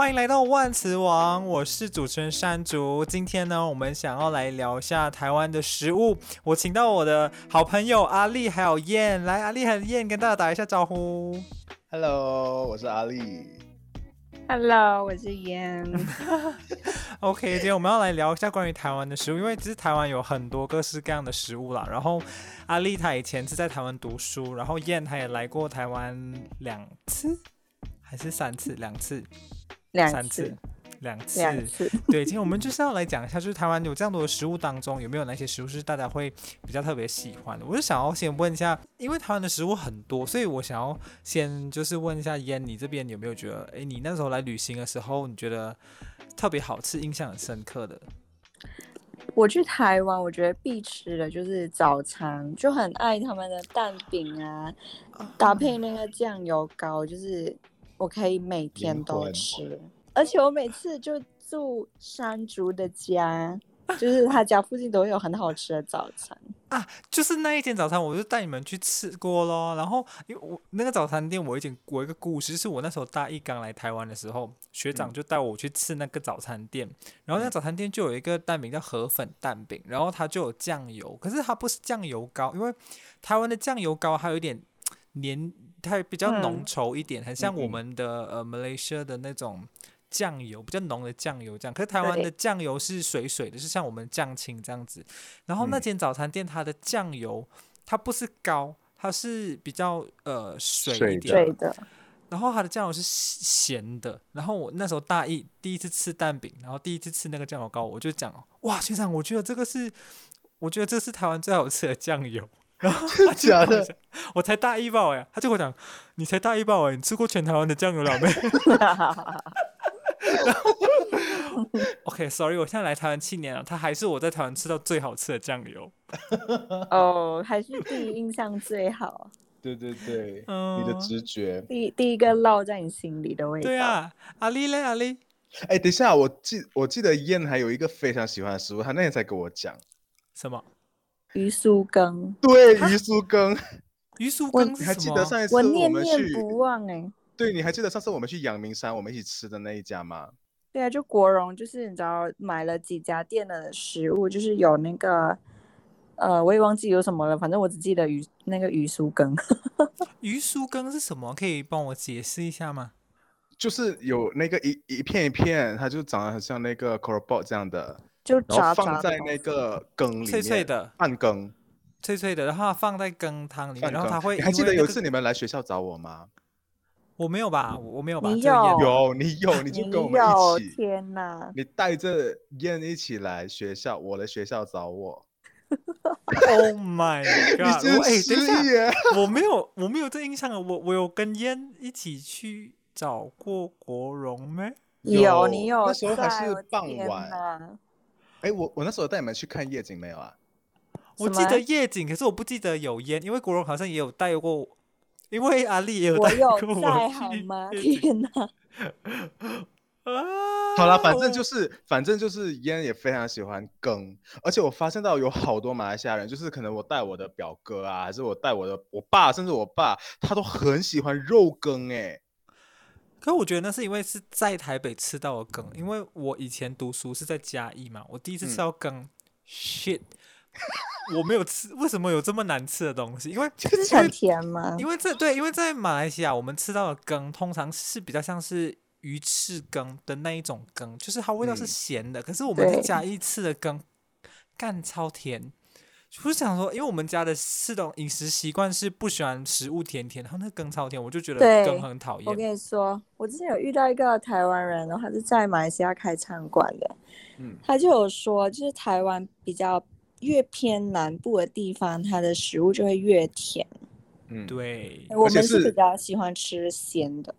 欢迎来到万磁王，我是主持人山竹。今天呢，我们想要来聊一下台湾的食物。我请到我的好朋友阿丽还有燕，来，阿力还有燕跟大家打一下招呼。Hello，我是阿丽。Hello，我是燕。OK，今天我们要来聊一下关于台湾的食物，因为其实台湾有很多各式各样的食物啦。然后阿丽她以前是在台湾读书，然后燕她也来过台湾两次还是三次？两次。两次两次，两次。对，今天我们就是要来讲一下，就是台湾有这样多的食物当中，有没有哪些食物是大家会比较特别喜欢的？我就想要先问一下，因为台湾的食物很多，所以我想要先就是问一下燕，你这边有没有觉得，哎，你那时候来旅行的时候，你觉得特别好吃、印象很深刻的？我去台湾，我觉得必吃的就是早餐，就很爱他们的蛋饼啊，搭配那个酱油膏，就是。我可以每天都吃，而且我每次就住山竹的家，就是他家附近都会有很好吃的早餐啊。就是那一天早餐，我就带你们去吃过咯。然后因为我那个早餐店，我已经我一个故事，是我那时候大一刚来台湾的时候，学长就带我去吃那个早餐店。嗯、然后那个早餐店就有一个蛋饼叫河粉蛋饼，然后它就有酱油，可是它不是酱油膏，因为台湾的酱油膏还有一点黏。它比较浓稠一点，嗯、很像我们的呃 Malaysia 的那种酱油，比较浓的酱油这样。可是台湾的酱油是水水的，是像我们酱青这样子。然后那间早餐店它的酱油，它不是高，它是比较呃水一点水的。然后它的酱油是咸的。然后我那时候大一第一次吃蛋饼，然后第一次吃那个酱油膏，我就讲哇，学长，我觉得这个是，我觉得这是台湾最好吃的酱油。然后 他假的，我才大一吧哎，他就跟我讲，你才大一吧哎，你吃过全台湾的酱油了没？然后，OK，Sorry，我现在来台湾七年了，他还是我在台湾吃到最好吃的酱油。哦，还是第一印象最好。对对对，你的直觉，第第一个烙在你心里的味道。对啊，阿丽嘞，阿丽。哎，等一下，我记我记得燕还有一个非常喜欢的食物，他那天才跟我讲。什么？鱼酥羹，对，鱼酥羹，鱼酥羹，你还记得上一次我们去？我念念不忘哎、欸。对，你还记得上次我们去阳明山，我们一起吃的那一家吗？对啊，就国荣，就是你知道买了几家店的食物，就是有那个，呃，我也忘记有什么了，反正我只记得鱼那个鱼酥羹。鱼酥羹是什么？可以帮我解释一下吗？就是有那个一一片一片，它就长得很像那个 c o r b o t 这样的。就炸放在那个羹里面，脆脆的半羹，脆脆的，然后放在羹汤里面，然后它会。你还记得有一次你们来学校找我吗？我没有吧，我没有吧？你有，有，你有，你就跟我们一起。天哪！你带着燕一起来学校，我的学校找我。Oh my god！我哎，等一下，我没有，我没有这印象啊。我我有跟燕一起去找过国荣没？有，你有。那时候还是傍晚。哎，我我那时候带你们去看夜景没有啊？我记得夜景，可是我不记得有烟，因为国荣好像也有带过，因为阿力也有带过我。我有带好吗？天哪！啊！好了，反正就是，反正就是烟也非常喜欢羹，而且我发现到有好多马来西亚人，就是可能我带我的表哥啊，还是我带我的我爸，甚至我爸，他都很喜欢肉羹哎。可我觉得那是因为是在台北吃到的羹，因为我以前读书是在嘉义嘛，我第一次吃到羹、嗯、，shit，我没有吃，为什么有这么难吃的东西？因为 就是很甜吗？因为这对，因为在马来西亚我们吃到的羹通常是比较像是鱼翅羹的那一种羹，就是它味道是咸的，嗯、可是我们在嘉义吃的羹干超甜。就是想说，因为我们家的四种饮食习惯是不喜欢食物甜甜，然后那羹超甜，我就觉得羹很讨厌。我跟你说，我之前有遇到一个台湾人，然后他是在马来西亚开餐馆的，嗯，他就有说，就是台湾比较越偏南部的地方，它的食物就会越甜。嗯，对，我们是比较喜欢吃咸的。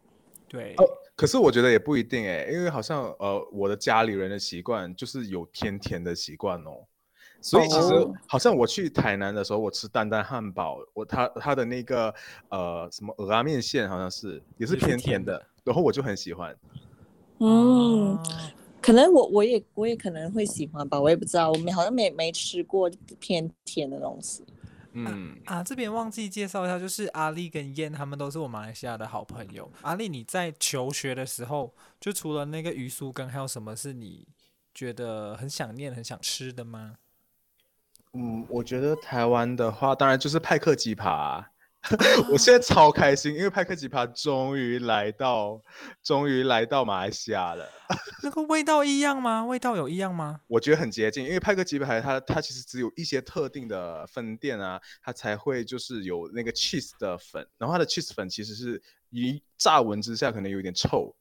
对，哦，可是我觉得也不一定哎，因为好像呃，我的家里人的习惯就是有甜甜的习惯哦。所以其实好像我去台南的时候，我吃丹丹汉堡，我他他的那个呃什么鹅拉面线好像是也是偏甜的，然后我就很喜欢。嗯，可能我我也我也可能会喜欢吧，我也不知道，我们好像没没吃过偏甜的东西。嗯啊，啊，这边忘记介绍一下，就是阿丽跟燕他们都是我马来西亚的好朋友。阿丽，你在求学的时候，就除了那个鱼酥羹，还有什么是你觉得很想念、很想吃的吗？嗯，我觉得台湾的话，当然就是派克鸡扒啊。我现在超开心，因为派克鸡扒终于来到，终于来到马来西亚了。那个味道一样吗？味道有一样吗？我觉得很接近，因为派克鸡排它它其实只有一些特定的分店啊，它才会就是有那个 cheese 的粉，然后它的 cheese 粉其实是一乍闻之下可能有点臭，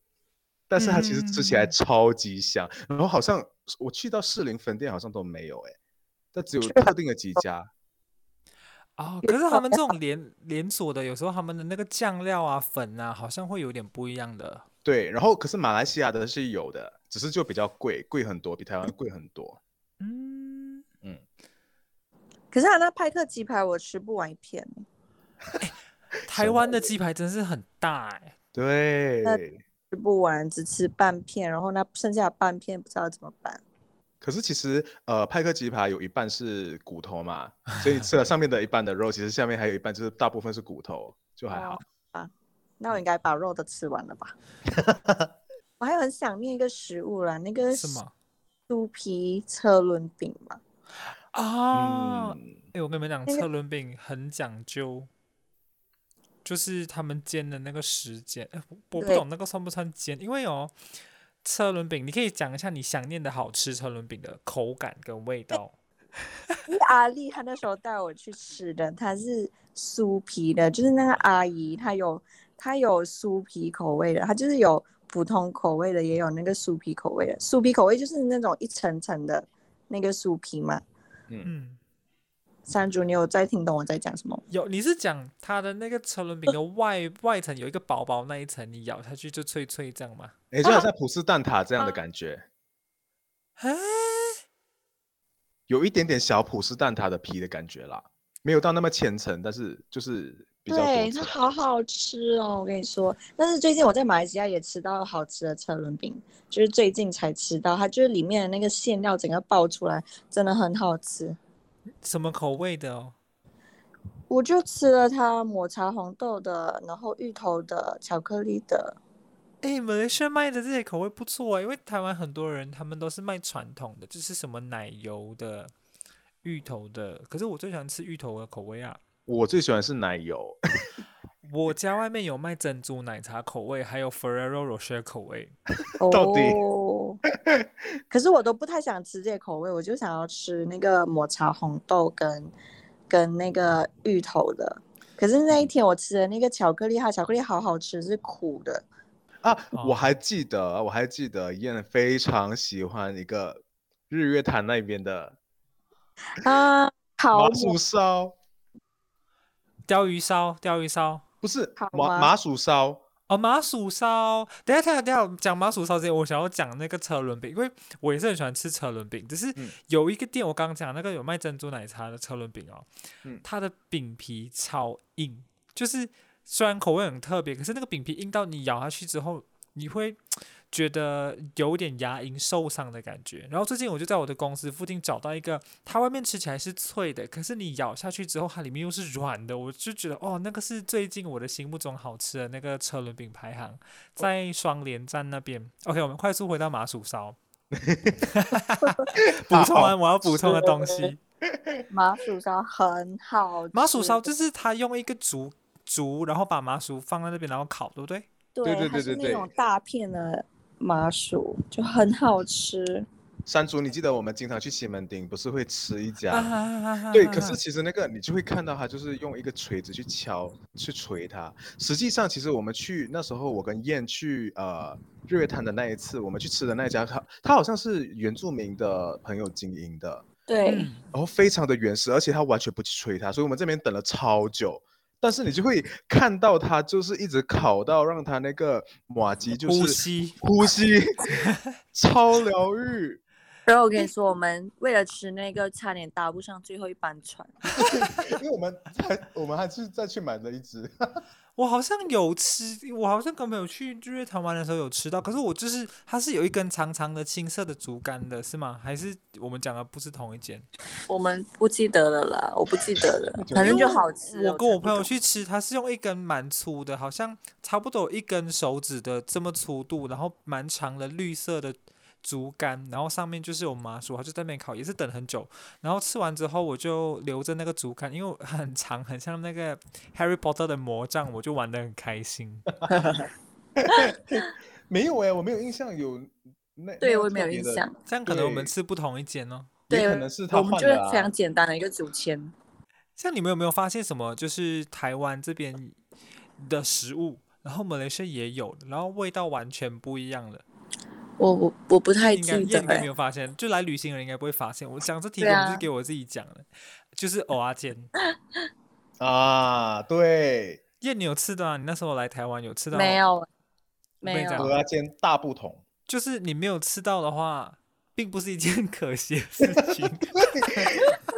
但是它其实吃起来超级香。嗯、然后好像我去到士林分店好像都没有哎、欸，但只有特定的几家。哦，可是他们这种连连锁的，有时候他们的那个酱料啊、粉啊，好像会有点不一样的。对，然后可是马来西亚的是有的，只是就比较贵，贵很多，比台湾贵很多。嗯嗯。可是他那派克鸡排我吃不完一片。欸、台湾的鸡排真是很大哎、欸。对。吃不完，只吃半片，然后那剩下半片不知道怎么办。可是其实，呃，派克鸡排有一半是骨头嘛，所以吃了上面的一半的肉，其实下面还有一半，就是大部分是骨头，就还好。哦、啊，那我应该把肉都吃完了吧？我还有很想念一个食物啦，那个什么酥皮车轮饼嘛。啊，哎、嗯欸，我跟你们讲，那个、车轮饼很讲究，就是他们煎的那个时间。哎、欸，我不懂那个算不算煎，因为哦。车轮饼，你可以讲一下你想念的好吃车轮饼的口感跟味道。阿丽她那时候带我去吃的，它是酥皮的，就是那个阿姨她有她有酥皮口味的，她就是有普通口味的，也有那个酥皮口味的。酥皮口味就是那种一层层的那个酥皮嘛。嗯。山竹，你有在听懂我在讲什么？有，你是讲它的那个车轮饼的外、呃、外层有一个薄薄那一层，你咬下去就脆脆这样吗？哎、欸，就好像普式蛋挞这样的感觉。啊、有一点点小普式蛋挞的皮的感觉啦，没有到那么千层，但是就是比较对，它好好吃哦，我跟你说。但是最近我在马来西亚也吃到好吃的车轮饼，就是最近才吃到，它就是里面的那个馅料整个爆出来，真的很好吃。什么口味的哦？我就吃了它抹茶红豆的，然后芋头的，巧克力的。哎，马来西亚卖的这些口味不错啊，因为台湾很多人他们都是卖传统的，就是什么奶油的、芋头的。可是我最喜欢吃芋头的口味啊。我最喜欢是奶油。我家外面有卖珍珠奶茶口味，还有 Ferrero Rocher 口味。到底？可是我都不太想吃这些口味，我就想要吃那个抹茶红豆跟跟那个芋头的。可是那一天我吃的那个巧克力，它巧克力好好吃，是苦的。啊，我还记得，我还记得燕非常喜欢一个日月潭那边的啊，烤麻薯烧、鲷鱼烧、鲷鱼烧，不是麻麻薯烧。哦，麻薯烧，等下，等下，等下，讲麻薯烧之前，我想要讲那个车轮饼，因为我也是很喜欢吃车轮饼。只是有一个店，我刚刚讲那个有卖珍珠奶茶的车轮饼哦，嗯、它的饼皮超硬，就是虽然口味很特别，可是那个饼皮硬到你咬下去之后，你会觉得有点牙龈受伤的感觉。然后最近我就在我的公司附近找到一个，它外面吃起来是脆的，可是你咬下去之后，它里面又是软的。我就觉得哦，那个是最近我的心目中好吃的那个车轮饼排行，在双连站那边。OK，我们快速回到麻薯烧。补充完我要补充的东西。麻薯烧很好吃。麻薯烧就是它用一个竹竹，然后把麻薯放在那边，然后烤，对不对？对对对对对，那种大片的。麻薯就很好吃。山竹，你记得我们经常去西门町，不是会吃一家？对，可是其实那个你就会看到他就是用一个锤子去敲，去锤它。实际上，其实我们去那时候，我跟燕去呃日月潭的那一次，我们去吃的那家，他他好像是原住民的朋友经营的，对，然后非常的原始，而且他完全不去锤它，所以我们这边等了超久。但是你就会看到他，就是一直烤到让他那个马吉就是呼吸呼吸，超疗愈。然后我跟你说，我们为了吃那个，差点搭不上最后一班船，因为我们还我们还是再去买了一只。我好像有吃，我好像跟朋友去日月潭玩的时候有吃到，可是我就是它是有一根长长的青色的竹竿的，是吗？还是我们讲的不是同一间？我们不记得了啦，我不记得了，反正就好吃。我跟我朋友去吃，它是用一根蛮粗的，好像差不多一根手指的这么粗度，然后蛮长的绿色的。竹竿，然后上面就是有麻薯，他就在那边烤，也是等很久。然后吃完之后，我就留着那个竹竿，因为很长，很像那个 Harry Potter 的魔杖，我就玩的很开心。没有哎、欸，我没有印象有那。对，我也没有印象。这样可能我们吃不同一间哦。对，可能是他换的、啊。我们就是非常简单的一个竹签。像你们有没有发现什么？就是台湾这边的食物，然后马来西亚也有，然后味道完全不一样了。我我我不太记得，应该没有发现，就来旅行的人应该不会发现。我讲这题，我就是给我自己讲的，啊、就是蚵仔煎 啊，对。燕，你有吃的啊？你那时候来台湾有吃到？没有，没有。蚵仔煎大不同，就是你没有吃到的话，并不是一件 可惜的事 情。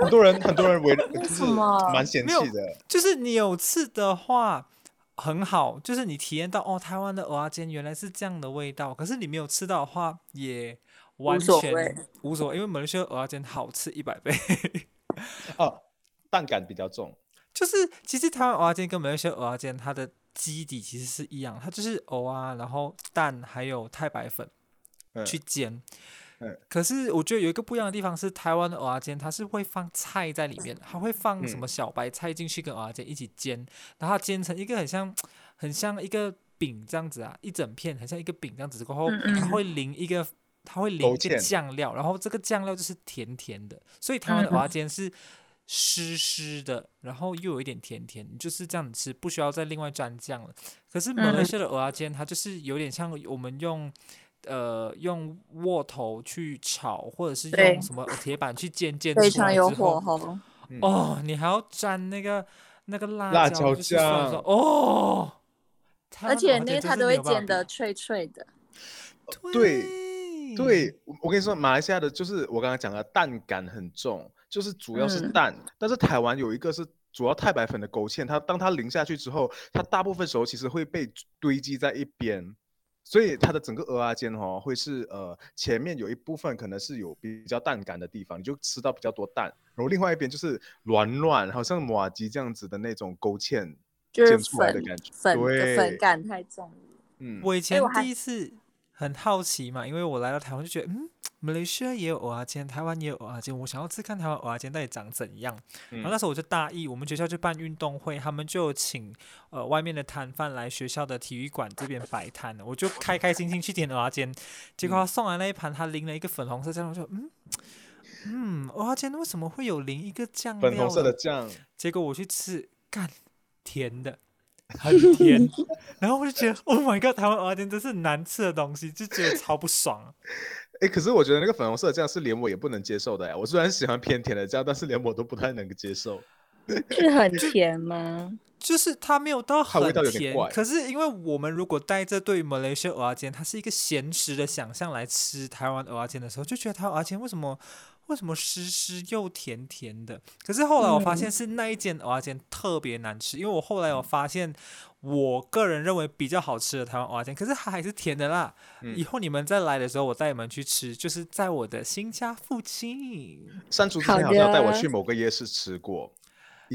很多人很多人为就是蛮嫌弃的，就是你有吃的话。很好，就是你体验到哦，台湾的蚵仔煎原来是这样的味道。可是你没有吃到的话，也完全无所谓，因为马来西亚蚵仔煎好吃一百倍。哦，蛋感比较重。就是其实台湾蚵仔煎跟马来西亚蚵仔煎它的基底其实是一样，它就是蚵啊，然后蛋还有太白粉去煎。嗯可是我觉得有一个不一样的地方是，台湾的蚵仔煎它是会放菜在里面，它会放什么小白菜进去跟蚵仔煎一起煎，然后煎成一个很像很像一个饼这样子啊，一整片很像一个饼这样子，过后它会淋一个它会淋一个酱料，然后这个酱料就是甜甜的，所以台湾的蚵仔煎是湿湿的，然后又有一点甜甜，就是这样子吃，不需要再另外蘸酱了。可是马来西亚的蚵仔煎它就是有点像我们用。呃，用镬头去炒，或者是用什么铁板去煎，煎出来之后，非常有火候。哦，你还要沾那个那个辣椒酱哦。而且那个它都会煎的脆脆的。对对，我跟你说，马来西亚的就是我刚刚讲的蛋感很重，就是主要是蛋。嗯、但是台湾有一个是主要太白粉的勾芡，它当它淋下去之后，它大部分时候其实会被堆积在一边。所以它的整个蚵仔煎哈，会是呃前面有一部分可能是有比较淡感的地方，你就吃到比较多蛋，然后另外一边就是软软，好像马吉这样子的那种勾芡煎出来的感觉，粉粉感太重了。嗯，我以前第一次很好奇嘛，因为我来到台湾就觉得嗯。马来西亚也有蚵仔煎，台湾也有蚵仔煎。我想要吃看台湾蚵仔煎到底长怎样。嗯、然后那时候我就大一，我们学校就办运动会，他们就请呃外面的摊贩来学校的体育馆这边摆摊，我就开开心心去点蚵仔煎。结果他送来那一盘，他淋了一个粉红色酱，我说嗯嗯，蚵仔煎为什么会有淋一个酱料？粉红色的酱。结果我去吃，干甜的，很甜。然后我就觉得，Oh my god，台湾蚵仔煎真是难吃的东西，就觉得超不爽。哎，可是我觉得那个粉红色的酱是连我也不能接受的呀。我虽然喜欢偏甜的酱，但是连我都不太能够接受。是很甜吗？就是它没有到很甜，可是因为我们如果带着对马来西亚蚵仔煎，它是一个咸食的想象来吃台湾蚵仔煎的时候，就觉得它蚵仔煎为什么？为什么湿湿又甜甜的？可是后来我发现是那一间蚵仔煎特别难吃，嗯、因为我后来我发现，我个人认为比较好吃的台湾蚵仔煎，可是它还是甜的啦。嗯、以后你们再来的时候，我带你们去吃，就是在我的新家附近。山竹之前好像带我去某个夜市吃过，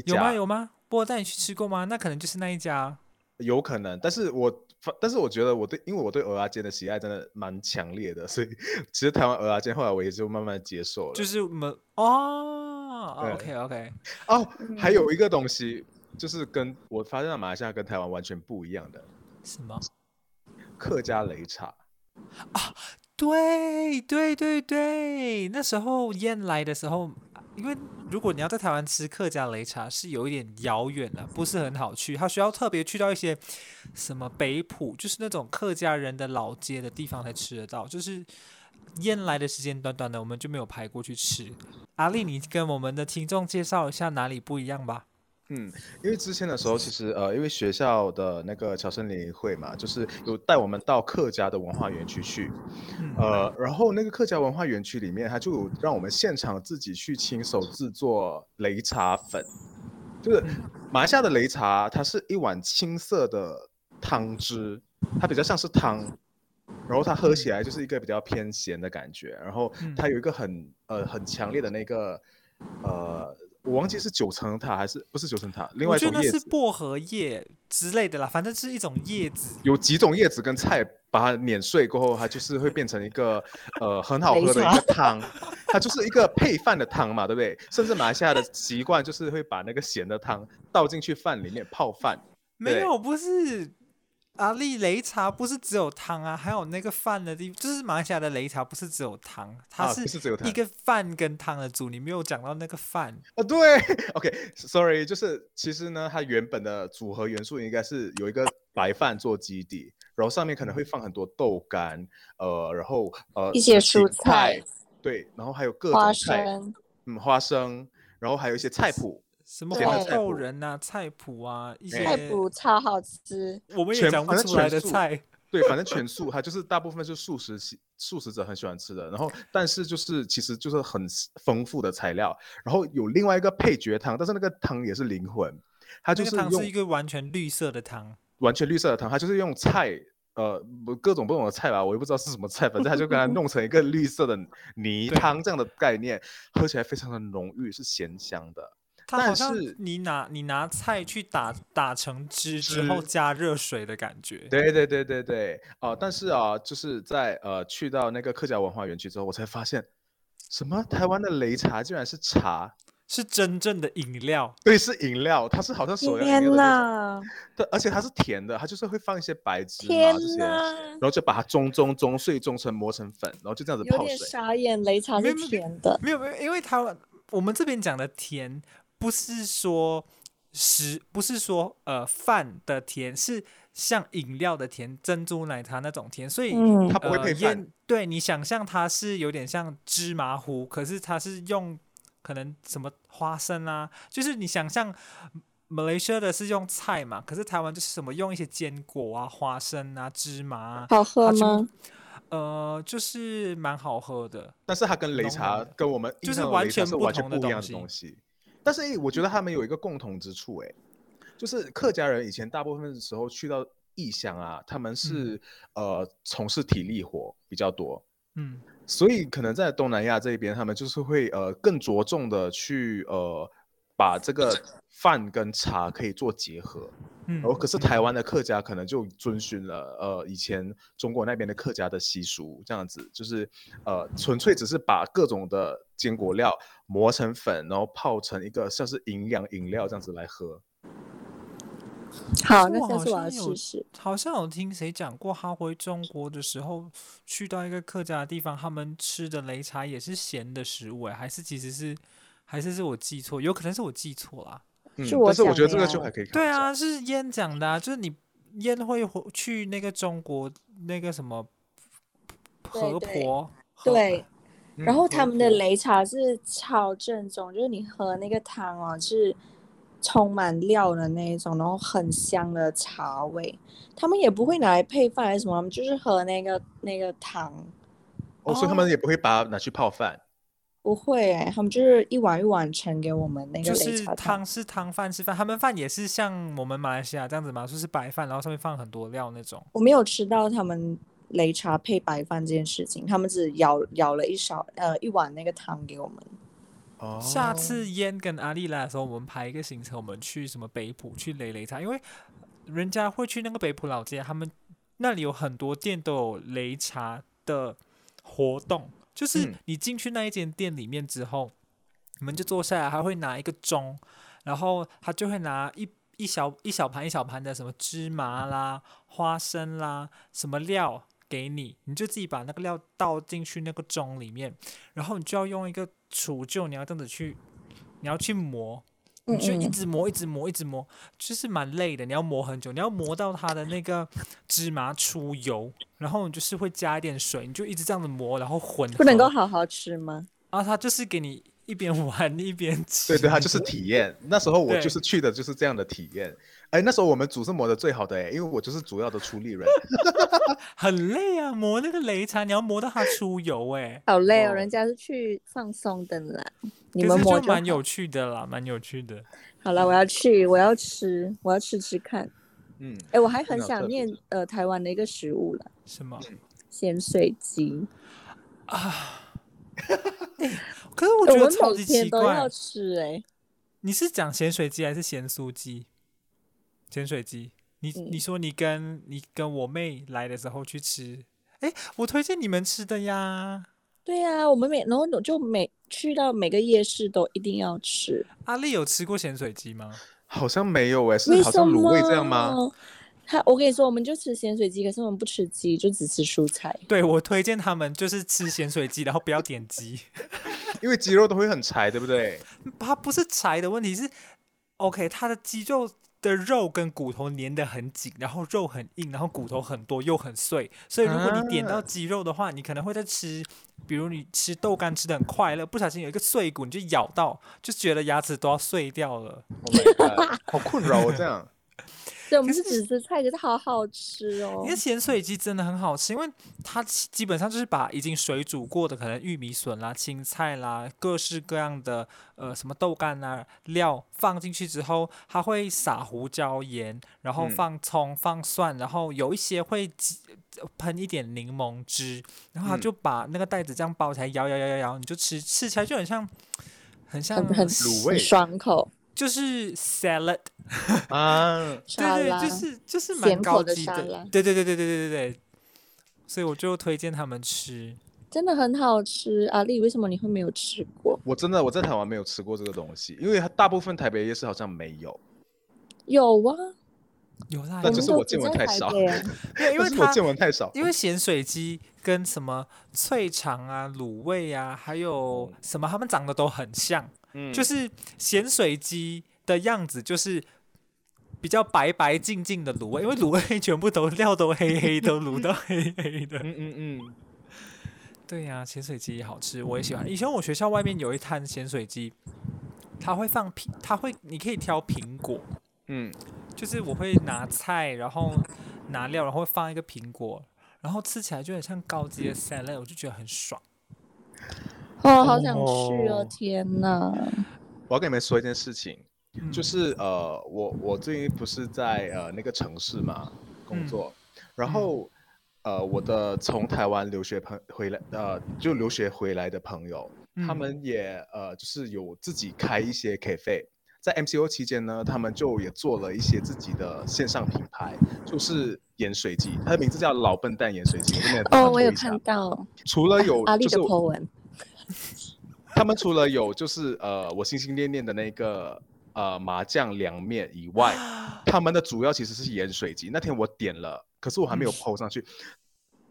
有吗？有吗？我带你去吃过吗？那可能就是那一家。有可能，但是我。但是我觉得我对，因为我对蚵仔煎的喜爱真的蛮强烈的，所以其实台湾蚵仔煎后来我也就慢慢接受了。就是我们哦，OK OK，哦，还有一个东西，就是跟我发现马来西亚跟台湾完全不一样的。什么？客家擂茶。啊，对对对对，那时候燕来的时候。因为如果你要在台湾吃客家擂茶，是有一点遥远的，不是很好去。它需要特别去到一些什么北埔，就是那种客家人的老街的地方才吃得到。就是燕来的时间短短的，我们就没有排过去吃。阿丽，你跟我们的听众介绍一下哪里不一样吧。嗯，因为之前的时候，其实呃，因为学校的那个侨生联谊会嘛，就是有带我们到客家的文化园区去，呃，然后那个客家文化园区里面，他就有让我们现场自己去亲手制作擂茶粉，就是马来西亚的擂茶，它是一碗青色的汤汁，它比较像是汤，然后它喝起来就是一个比较偏咸的感觉，然后它有一个很呃很强烈的那个呃。我忘记是九层塔还是不是九层塔，另外一种叶子，我觉得是薄荷叶之类的啦，反正是一种叶子。有几种叶子跟菜，把它碾碎过后，它就是会变成一个呃很好喝的一个汤，它就是一个配饭的汤嘛，对不对？甚至马来西亚的习惯就是会把那个咸的汤倒进去饭里面泡饭。没有，不是。阿丽擂茶不是只有汤啊，还有那个饭的地方，就是马来西亚的擂茶不是只有汤，它是一个饭跟汤的组，你没有讲到那个饭。哦，对，OK，Sorry，okay，就是其实呢，它原本的组合元素应该是有一个白饭做基底，然后上面可能会放很多豆干，呃，然后呃一些蔬菜，对，然后还有各种菜，花生，嗯，花生，然后还有一些菜谱。什么黄豆仁啊，菜脯啊，一些菜脯超好吃，我们也讲不出来的菜。对，反正全素，它就是大部分是素食素食者很喜欢吃的。然后，但是就是其实就是很丰富的材料。然后有另外一个配角汤，但是那个汤也是灵魂，它就是用、那个、汤是一个完全绿色的汤，完全绿色的汤，它就是用菜，呃，各种不同的菜吧，我也不知道是什么菜，反正它就给它弄成一个绿色的泥 汤这样的概念，喝起来非常的浓郁，是咸香的。它好像你拿你拿菜去打打成汁之后加热水的感觉。对对对对对，哦、呃，但是啊，就是在呃去到那个客家文化园区之后，我才发现，什么台湾的擂茶竟然是茶，是真正的饮料。对，是饮料，它是好像所有天哪！对，而且它是甜的，它就是会放一些白芝麻天这些，然后就把它中中中碎中成磨成粉，然后就这样子泡水。有点傻眼，擂茶是甜的。没有没有，因为台湾我们这边讲的甜。不是说食，不是说呃饭的甜，是像饮料的甜，珍珠奶茶那种甜，所以、嗯、它不会配饭、呃。对，你想象它是有点像芝麻糊，可是它是用可能什么花生啊，就是你想象马来西亚的是用菜嘛，可是台湾就是什么用一些坚果啊、花生啊、芝麻啊，好喝吗？呃，就是蛮好喝的，但是它跟擂茶跟我们就是完全不同的东西。但是我觉得他们有一个共同之处，哎，就是客家人以前大部分的时候去到异乡啊，他们是、嗯、呃从事体力活比较多，嗯，所以可能在东南亚这边，他们就是会呃更着重的去呃把这个饭跟茶可以做结合，嗯，然后可是台湾的客家可能就遵循了呃以前中国那边的客家的习俗，这样子就是呃纯粹只是把各种的坚果料。磨成粉，然后泡成一个像是营养饮料这样子来喝。好，那下次我要试试。好像有听谁讲过，他回中国的时候去到一个客家的地方，他们吃的擂茶也是咸的食物，哎，还是其实是还是是我记错？有可能是我记错了。嗯，是我但是我觉得这个就还可以看。对啊，是烟讲的啊，就是你烟会去那个中国那个什么河婆对。对然后他们的擂茶是超正宗，就是你喝那个汤哦，是充满料的那一种，然后很香的茶味。他们也不会拿来配饭还是什么，他们就是喝那个那个汤。哦，所以他们也不会把它拿去泡饭。不会哎，他们就是一碗一碗盛给我们那个就是汤。是汤，饭是饭。他们饭也是像我们马来西亚这样子嘛，就是白饭，然后上面放很多料那种。我没有吃到他们。擂茶配白饭这件事情，他们只舀舀了一勺呃一碗那个汤给我们。哦。下次烟跟阿丽来的时候，我们排一个行程，我们去什么北浦去擂擂茶，因为人家会去那个北浦老街，他们那里有很多店都有擂茶的活动，就是你进去那一间店里面之后，你们就坐下来，他会拿一个钟，然后他就会拿一。一小一小盘一小盘的什么芝麻啦、花生啦，什么料给你，你就自己把那个料倒进去那个盅里面，然后你就要用一个杵臼，你要这样子去，你要去磨，你就一直磨，一直磨，一直磨，就是蛮累的。你要磨很久，你要磨到它的那个芝麻出油，然后你就是会加一点水，你就一直这样子磨，然后混。不能够好好吃吗？啊，它就是给你一边玩一边吃。对对，它就是体验。那时候我就是去的就是这样的体验。哎，那时候我们组是磨的最好的哎，因为我就是主要的出力人。很累啊，磨那个擂茶，你要磨到它出油哎，好累哦。人家是去放松的啦，你们磨就蛮有趣的啦，蛮有趣的。好了，我要去，我要吃，我要吃吃看。嗯，哎，我还很想念呃台湾的一个食物了。什么？咸水鸡啊！可是我觉得超级奇怪。我每天都要吃哎。你是讲咸水鸡还是咸酥鸡？咸水鸡，你你说你跟你跟我妹来的时候去吃，哎，我推荐你们吃的呀。对呀，我们每然后就每去到每个夜市都一定要吃。阿丽有吃过咸水鸡吗？好像没有哎，是好像卤味这样吗？他我跟你说，我们就吃咸水鸡，可是我们不吃鸡，就只吃蔬菜。对，我推荐他们就是吃咸水鸡，然后不要点鸡，因为鸡肉都会很柴，对不对？它不是柴的问题，是 OK，它的鸡肉。的肉跟骨头粘得很紧，然后肉很硬，然后骨头很多又很碎，所以如果你点到鸡肉的话，啊、你可能会在吃，比如你吃豆干吃的很快乐，不小心有一个碎骨，你就咬到，就觉得牙齿都要碎掉了。Oh God, 好困扰哦，这样。对，我们是只吃菜，可是好好吃哦。因为咸水鸡真的很好吃，因为它基本上就是把已经水煮过的，可能玉米笋啦、青菜啦、各式各样的呃什么豆干啊料放进去之后，它会撒胡椒盐，然后放葱、放蒜，然后有一些会喷一点柠檬汁，然后它就把那个袋子这样包起来，摇摇摇摇摇，你就吃，吃起来就很像，很像很卤味，爽口。就是 salad 啊，对对，就是就是蛮高级的，对对对对对对对对，所以我就推荐他们吃，真的很好吃。阿丽，为什么你会没有吃过？我真的我在台湾没有吃过这个东西，因为它大部分台北夜市好像没有。有啊，有啦，那就是我见闻太少，对因为我见闻太少，因为咸水鸡跟什么脆肠啊、卤味啊，还有什么，他们长得都很像。嗯，就是咸水鸡的样子，就是比较白白净净的卤味，因为卤味全部都料都黑黑的，卤到黑黑的。嗯嗯嗯，对呀、啊，咸水鸡也好吃，我也喜欢。以前我学校外面有一摊咸水鸡，它会放苹，他会你可以挑苹果，嗯，就是我会拿菜，然后拿料，然后会放一个苹果，然后吃起来就很像高级的 salad，我就觉得很爽。哦，好想去哦！天哪！我要跟你们说一件事情，嗯、就是呃，我我最近不是在呃那个城市嘛工作，嗯、然后呃我的从台湾留学朋回来呃就留学回来的朋友，嗯、他们也呃就是有自己开一些 cafe，在 MCO 期间呢，他们就也做了一些自己的线上品牌，就是盐水鸡，它的名字叫老笨蛋盐水鸡。哦，我有看到。除了有阿丽的 po 文。他们除了有就是呃我心心念念的那个呃麻酱凉面以外，他们的主要其实是盐水鸡。那天我点了，可是我还没有 po 上去，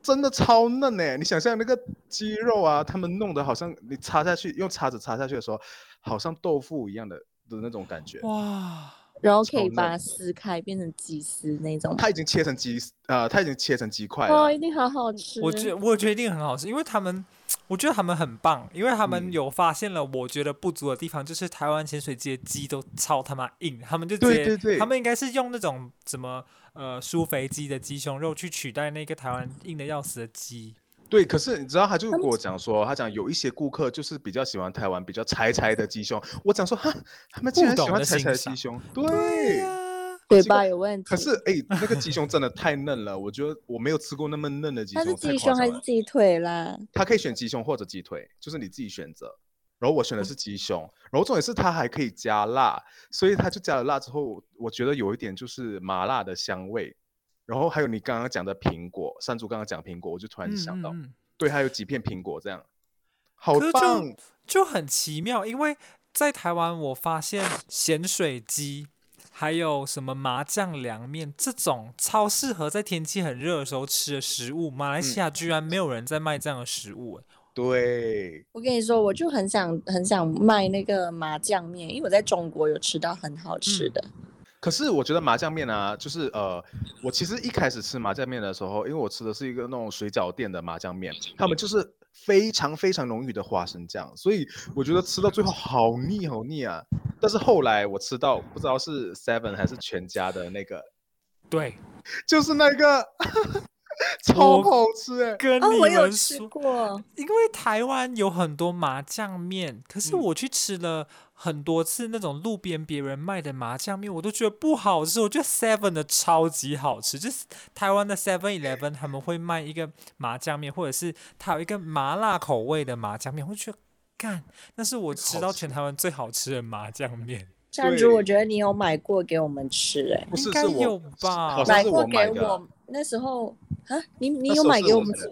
真的超嫩哎！你想象那个鸡肉啊，他们弄得好像你插下去，用叉子插下去的时候，好像豆腐一样的的那种感觉哇。然后可以把它撕开变成鸡丝那种。它已经切成鸡呃，它已经切成鸡块了。哦，一定好好吃。我觉我觉得一定很好吃，因为他们。我觉得他们很棒，因为他们有发现了我觉得不足的地方，嗯、就是台湾潜水鸡的鸡都超他妈硬，他们就直接，对对对，他们应该是用那种什么呃舒肥鸡的鸡胸肉去取代那个台湾硬的要死的鸡。对，可是你知道，他就跟我讲说，他讲有一些顾客就是比较喜欢台湾比较柴柴的鸡胸，我讲说哈，他们竟然喜欢柴柴的鸡胸，对。嘴巴有问题。可是哎、欸，那个鸡 胸真的太嫩了，我觉得我没有吃过那么嫩的鸡胸。它是鸡胸还是鸡腿啦？它可以选鸡胸或者鸡腿，就是你自己选择。然后我选的是鸡胸，嗯、然后重点是它还可以加辣，所以它就加了辣之后，我觉得有一点就是麻辣的香味。然后还有你刚刚讲的苹果，山竹刚刚讲苹果，我就突然想到，嗯嗯对，还有几片苹果这样，好棒，就，就很奇妙。因为在台湾，我发现咸水鸡。还有什么麻酱凉面这种超适合在天气很热的时候吃的食物，马来西亚居然没有人在卖这样的食物。对，我跟你说，我就很想很想卖那个麻酱面，因为我在中国有吃到很好吃的。可是我觉得麻酱面啊，就是呃，我其实一开始吃麻酱面的时候，因为我吃的是一个那种水饺店的麻酱面，他们就是非常非常浓郁的花生酱，所以我觉得吃到最后好腻好腻啊。但是后来我吃到不知道是 Seven 还是全家的那个，对，就是那个。超好吃哎！跟你们吃过。因为台湾有很多麻酱面，可是我去吃了很多次那种路边别人卖的麻酱面，我都觉得不好吃。我觉得 Seven 的超级好吃，就是台湾的 Seven Eleven 他们会卖一个麻酱面，或者是它有一个麻辣口味的麻酱面，我觉得干，那是我吃到全台湾最好吃的麻酱面。山竹，我觉得你有买过给我们吃哎，应该有吧？买过给我那时候。啊，你你有买给我们吃？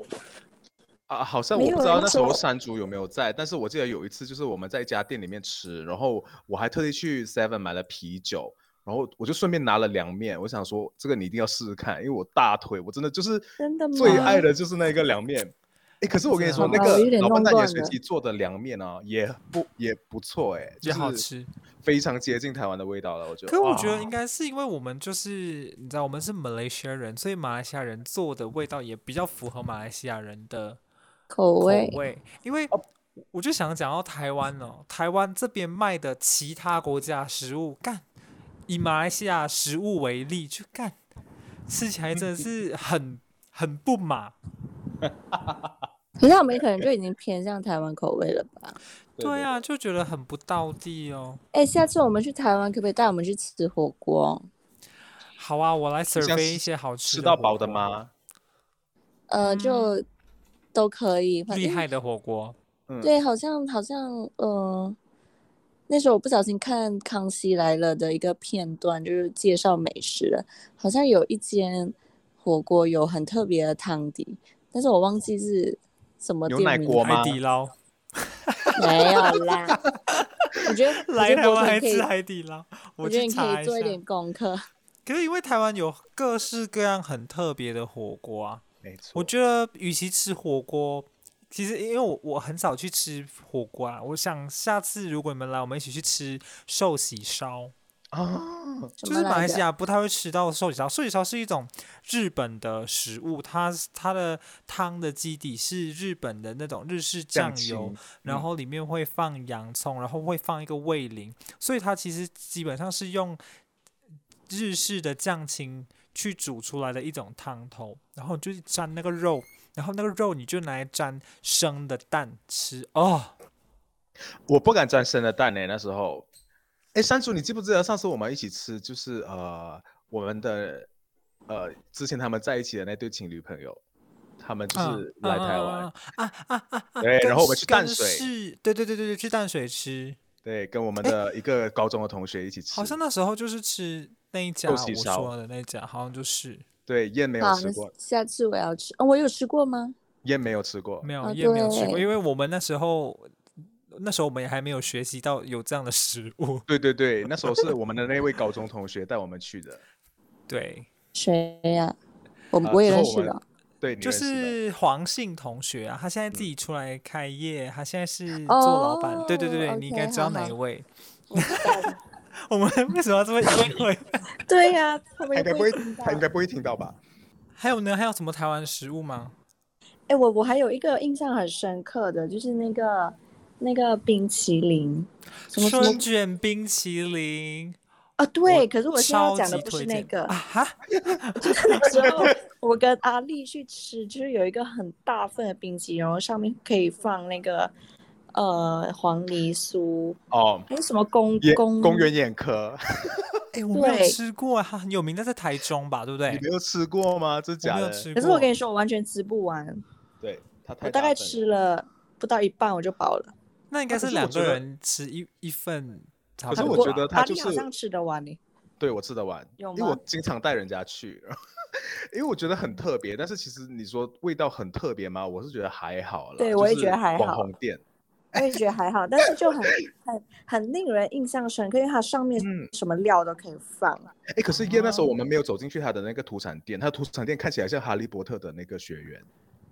啊，好像我不知道那时候山竹有没有在，但是我记得有一次就是我们在一家店里面吃，然后我还特地去 Seven 买了啤酒，然后我就顺便拿了凉面，我想说这个你一定要试试看，因为我大腿我真的就是真的最爱的就是那个凉面。哎，可是我跟你说，那个老板大年随机做的凉面啊，也不也不错，哎，也好吃，非常接近台湾的味道了。我觉得，可我觉得应该是因为我们就是你知道，我们是马来西亚人，所以马来西亚人做的味道也比较符合马来西亚人的口味。口味，因为我就想讲到台湾哦，台湾这边卖的其他国家食物，干以马来西亚食物为例，就干吃起来真的是很很不马。可是我们可能就已经偏向台湾口味了吧？对啊，就觉得很不道地哦。哎、欸，下次我们去台湾，可不可以带我们去吃火锅？好啊，我来 serve 一些好吃的。吃到饱的吗？呃，就都可以。厉害的火锅。嗯对，好像好像，呃，那时候我不小心看《康熙来了》的一个片段，就是介绍美食，好像有一间火锅有很特别的汤底，但是我忘记是。什么店名？牛奶锅吗？海底捞？没有啦。我觉得来台湾还吃海底捞，我觉得你可以做一点功课。可是因为台湾有各式各样很特别的火锅啊，没错。我觉得与其吃火锅，其实因为我我很少去吃火锅啊。我想下次如果你们来，我们一起去吃寿喜烧。啊，就是马来西亚不太会吃到寿喜烧。寿喜烧是一种日本的食物，它它的汤的基底是日本的那种日式酱油，酱然后里面会放洋葱，然后会放一个味淋，所以它其实基本上是用日式的酱青去煮出来的一种汤头，然后就是沾那个肉，然后那个肉你就拿来沾生的蛋吃哦。我不敢沾生的蛋呢、欸，那时候。哎，山竹，你记不记得上次我们一起吃，就是呃，我们的呃，之前他们在一起的那对情侣朋友，他们就是来台湾啊啊啊！啊对，然后我们去淡水，对对对对对，去淡水吃，对，跟我们的一个高中的同学一起吃。好像那时候就是吃那一家我说的那家，好像就是。对，燕没有吃过，下次我要吃。哦，我有吃过吗？燕没有吃过，没有，燕没有吃过，因为我们那时候。那时候我们也还没有学习到有这样的食物。对对对，那时候是我们的那位高中同学带我们去的。对，谁呀？我们我也认识的。对，就是黄姓同学啊，他现在自己出来开业，他现在是做老板。对对对对，你应该知道哪一位？我们为什么要这么隐晦？对呀，他应该不会，他应该不会听到吧？还有呢？还有什么台湾食物吗？哎，我我还有一个印象很深刻的就是那个。那个冰淇淋，春卷冰淇淋啊，对，可是我现在要讲的不是那个啊哈，就是那时候我跟阿丽去吃，就是有一个很大份的冰淇淋，然后上面可以放那个呃黄梨酥哦，还有什么公公公园眼科，哎，我没有吃过，它很有名，的在台中吧，对不对？你没有吃过吗？这假的？可是我跟你说，我完全吃不完，对，我大概吃了不到一半我就饱了。那应该是两个人吃一一份，可是我觉得他就是好像吃得完你。对，我吃得完，因为我经常带人家去，因为我觉得很特别。但是其实你说味道很特别吗？我是觉得还好了。对，我也觉得还好。网红店，我也觉得还好，但是就很 很很令人印象深刻，因为它上面什么料都可以放。哎，可是因为那时候我们没有走进去它的那个土产店，它的土产店看起来像哈利波特的那个学园。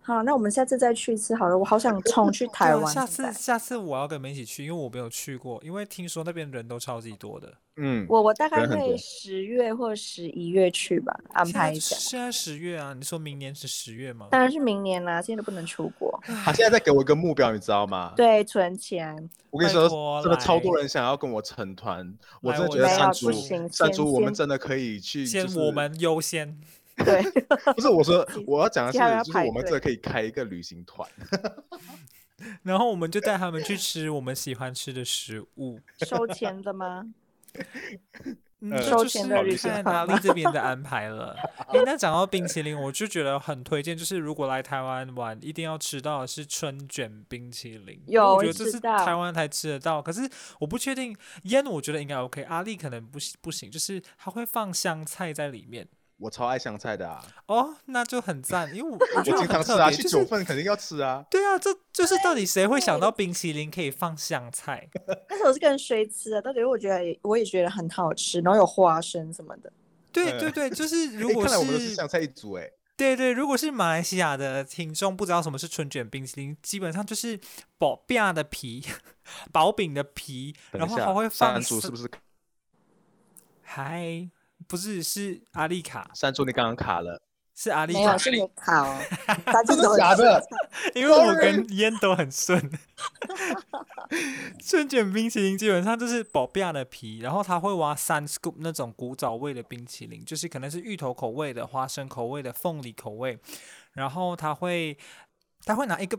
好，那我们下次再去一次好了。我好想冲去台湾、啊。下次下次我要跟你们一起去，因为我没有去过，因为听说那边人都超级多的。嗯，我我大概会十月或十一月去吧，安排一下。现在十月啊？你说明年是十月吗？当然是明年啦，现在都不能出国。他现在在给我一个目标，你知道吗？对，存钱。我跟你说，真的超多人想要跟我成团，我真的觉得山猪，山猪，我们真的可以去，先我们优先。对，不是我说，我要讲的是，就是我们这可以开一个旅行团，然后我们就带他们去吃我们喜欢吃的食物。收钱的吗？嗯，收钱的旅行团。哪里这边的安排了？哎、欸，那讲到冰淇淋，我就觉得很推荐，就是如果来台湾玩，一定要吃到的是春卷冰淇淋。有，我觉得这是台湾才吃得到，可是我不确定烟，我觉得应该 OK，阿丽可能不不行，就是它会放香菜在里面。我超爱香菜的啊！哦，那就很赞，因为我我经常吃啊，去九份肯定要吃啊。对啊，这就是到底谁会想到冰淇淋可以放香菜？但是我是跟谁吃的？到底我觉得我也觉得很好吃，然后有花生什么的。对对对，就是 如果是，看来我们都是香菜一族哎。对对，如果是马来西亚的听众不知道什么是春卷冰淇淋，基本上就是薄饼的皮，薄饼的皮，然后还会放。是不是？嗨。不是，是阿丽卡。山猪，你刚刚卡了。是阿丽卡。没有，是你卡哦。真的假的？因为我跟烟都很顺。春卷冰淇淋基本上就是薄饼的皮，然后他会挖三 scoop 那种古早味的冰淇淋，就是可能是芋头口味的、花生口味的、凤梨口味，然后他会他会拿一个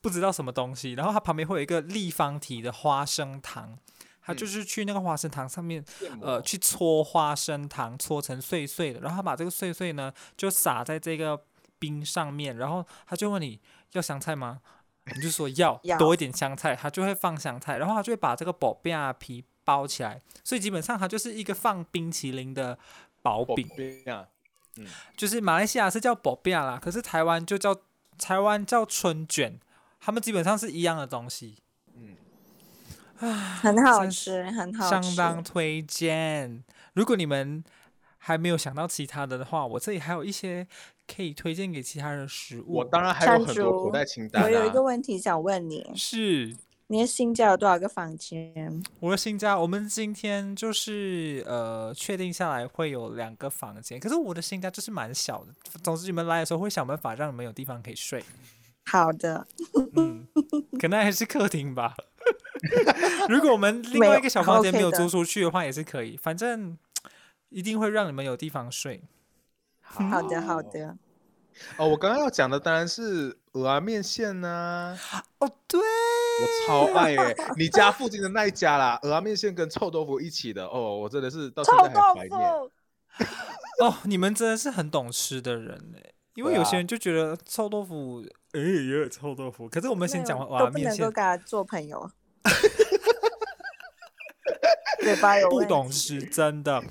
不知道什么东西，然后他旁边会有一个立方体的花生糖。他就是去那个花生糖上面，呃，去搓花生糖，搓成碎碎的，然后他把这个碎碎呢，就撒在这个冰上面，然后他就问你要香菜吗？你就说 要，多一点香菜，他就会放香菜，然后他就会把这个薄饼皮包起来，所以基本上它就是一个放冰淇淋的薄饼，嗯，就是马来西亚是叫薄饼啦，可是台湾就叫台湾叫春卷，他们基本上是一样的东西。很好吃，很好吃，相当推荐。如果你们还没有想到其他的的话，我这里还有一些可以推荐给其他人的食物。我当然还有很多口袋清单啊。我有一个问题想问你，是你的新家有多少个房间？我的新家，我们今天就是呃确定下来会有两个房间，可是我的新家就是蛮小的。总之你们来的时候会想办法让你们有地方可以睡。好的，嗯，可能还是客厅吧。如果我们另外一个小房间没有租出去的话，也是可以。反正一定会让你们有地方睡。好的，好的。哦，我刚刚要讲的当然是蚵仔面线呢。哦，对，我超爱耶！你家附近的那一家啦，蚵仔面线跟臭豆腐一起的。哦，我真的是到现在还怀念。哦，你们真的是很懂吃的人哎。因为有些人就觉得臭豆腐，哎，也有臭豆腐。可是我们先讲完蚵仔面线，都不能够跟他做朋友。不懂是，真的。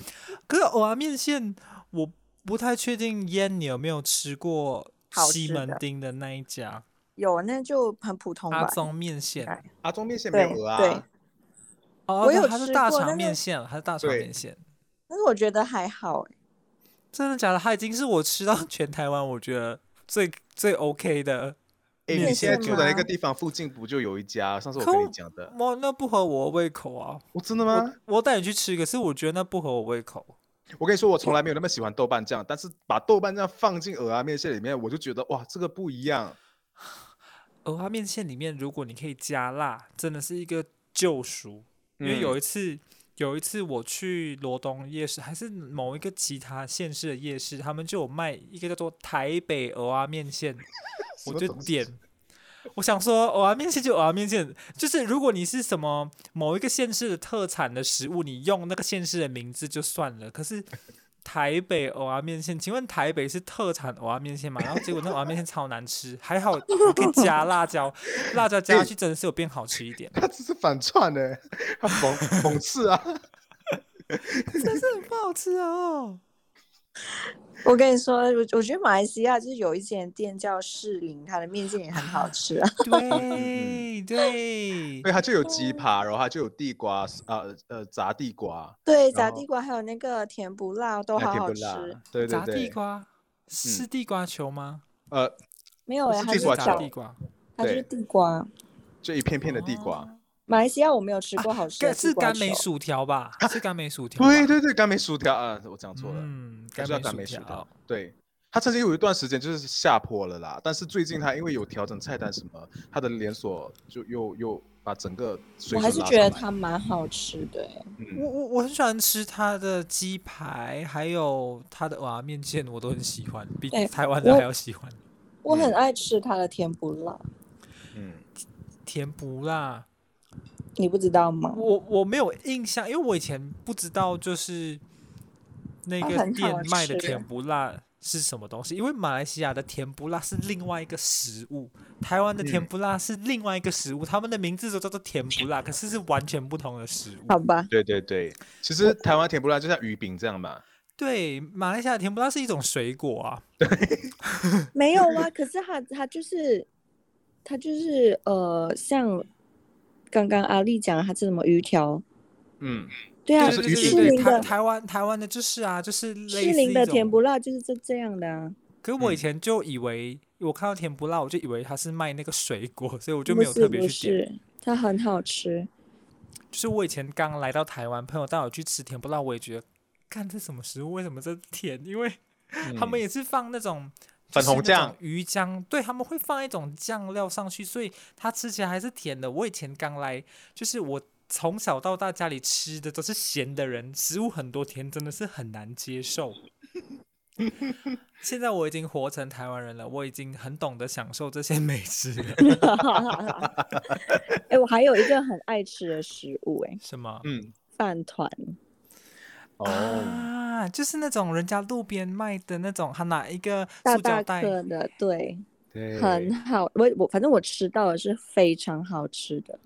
可是蚵仔面线，我不太确定。烟，你有没有吃过西门町的那一家？有，那就很普通。阿宗面线，阿宗面线没有啊。对，哦，它是大肠面线，它是大肠面线。但是我觉得还好。真的假的？它已经是我吃到全台湾我觉得最最 OK 的。哎，你现在住的那个地方附近不就有一家？上次我跟你讲的。哇，那不合我胃口啊！我真的吗？我带你去吃，可是我觉得那不合我胃口。我跟你说，我从来没有那么喜欢豆瓣酱，但是把豆瓣酱放进蚵仔面线里面，我就觉得哇，这个不一样。蚵仔面线里面，如果你可以加辣，真的是一个救赎。因为有一次，嗯、有一次我去罗东夜市，还是某一个其他县市的夜市，他们就有卖一个叫做台北蚵仔面线。我就点，我想说，蚵仔面线就蚵仔面线，就是如果你是什么某一个县市的特产的食物，你用那个县市的名字就算了。可是台北蚵仔面线，请问台北是特产蚵仔面线吗？然后结果那蚵仔面线超难吃，还好我可以 加辣椒，辣椒加下去真的是有变好吃一点。他只是反串呢，他讽讽刺啊，真是很不好吃哦。我跟你说，我我觉得马来西亚就是有一间店叫士林，它的面线也很好吃啊。对对，对，它就有鸡扒，然后它就有地瓜，呃呃炸地瓜。对，炸地瓜还有那个甜不辣都好好吃。对对对，炸地瓜是地瓜球吗？呃，没有哎、欸，它是是地瓜地瓜，它就是地瓜。就一片片的地瓜。哦马来西亚我没有吃过好吃的干是甘梅薯条吧？是甘梅薯条吧。对对对，甘梅薯条啊，我讲错了，嗯，甘梅梅薯薯条。对，它曾经有一段时间就是下坡了啦，但是最近它因为有调整菜单什么，它的连锁就又又把整个水我还是觉得它蛮好吃的、欸。我嗯，我我很喜欢吃它的鸡排，还有它的瓦面线，我都很喜欢，比哎台湾的我还要喜欢。我很爱吃它的甜不辣，嗯，甜不辣，你不知道吗？我我没有印象，因为我以前不知道就是那个店卖的甜不辣是什么东西，因为马来西亚的甜不辣是另外一个食物，台湾的甜嗯不辣是另外一个食物，他们的名字都叫做甜不辣，可是是完全不同的食物。好吧，对对对，其实台湾甜不辣就像鱼饼这样嘛。对，马来西亚甜不辣是一种水果啊。对 没有啊。可是它它就是它就是呃，像刚刚阿丽讲的，它是什么鱼条？嗯，对啊，就是的台湾台湾的就是啊，就是类士林的甜不辣就是这这样的啊。可是我以嗯前就以为，我看到甜不辣，我就以为它是卖那个水果，所以我就没有特别去点。是，它很好吃。就是我以前刚来到台湾，朋友带我去吃甜不辣，我也觉得，看这什么食物，为什么这甜？因为 他们嗯也是放那种粉红酱鱼浆，对，他们会放一种酱料上去，所以它吃起来还是甜的。我以前刚来，就是我从小到大家里吃的都是咸的人，食物很多甜，真的是很难接受。现在我已经活成台湾人了，我已经很懂得享受这些美食了。哎、我还有一个很爱吃的食物、哎，什么？嗯，饭团。哦，啊，就是那种人家路边卖的那种，他拿一个大大塑胶袋，颗的，对，对，很好。我我反正我吃到的是非常好吃的。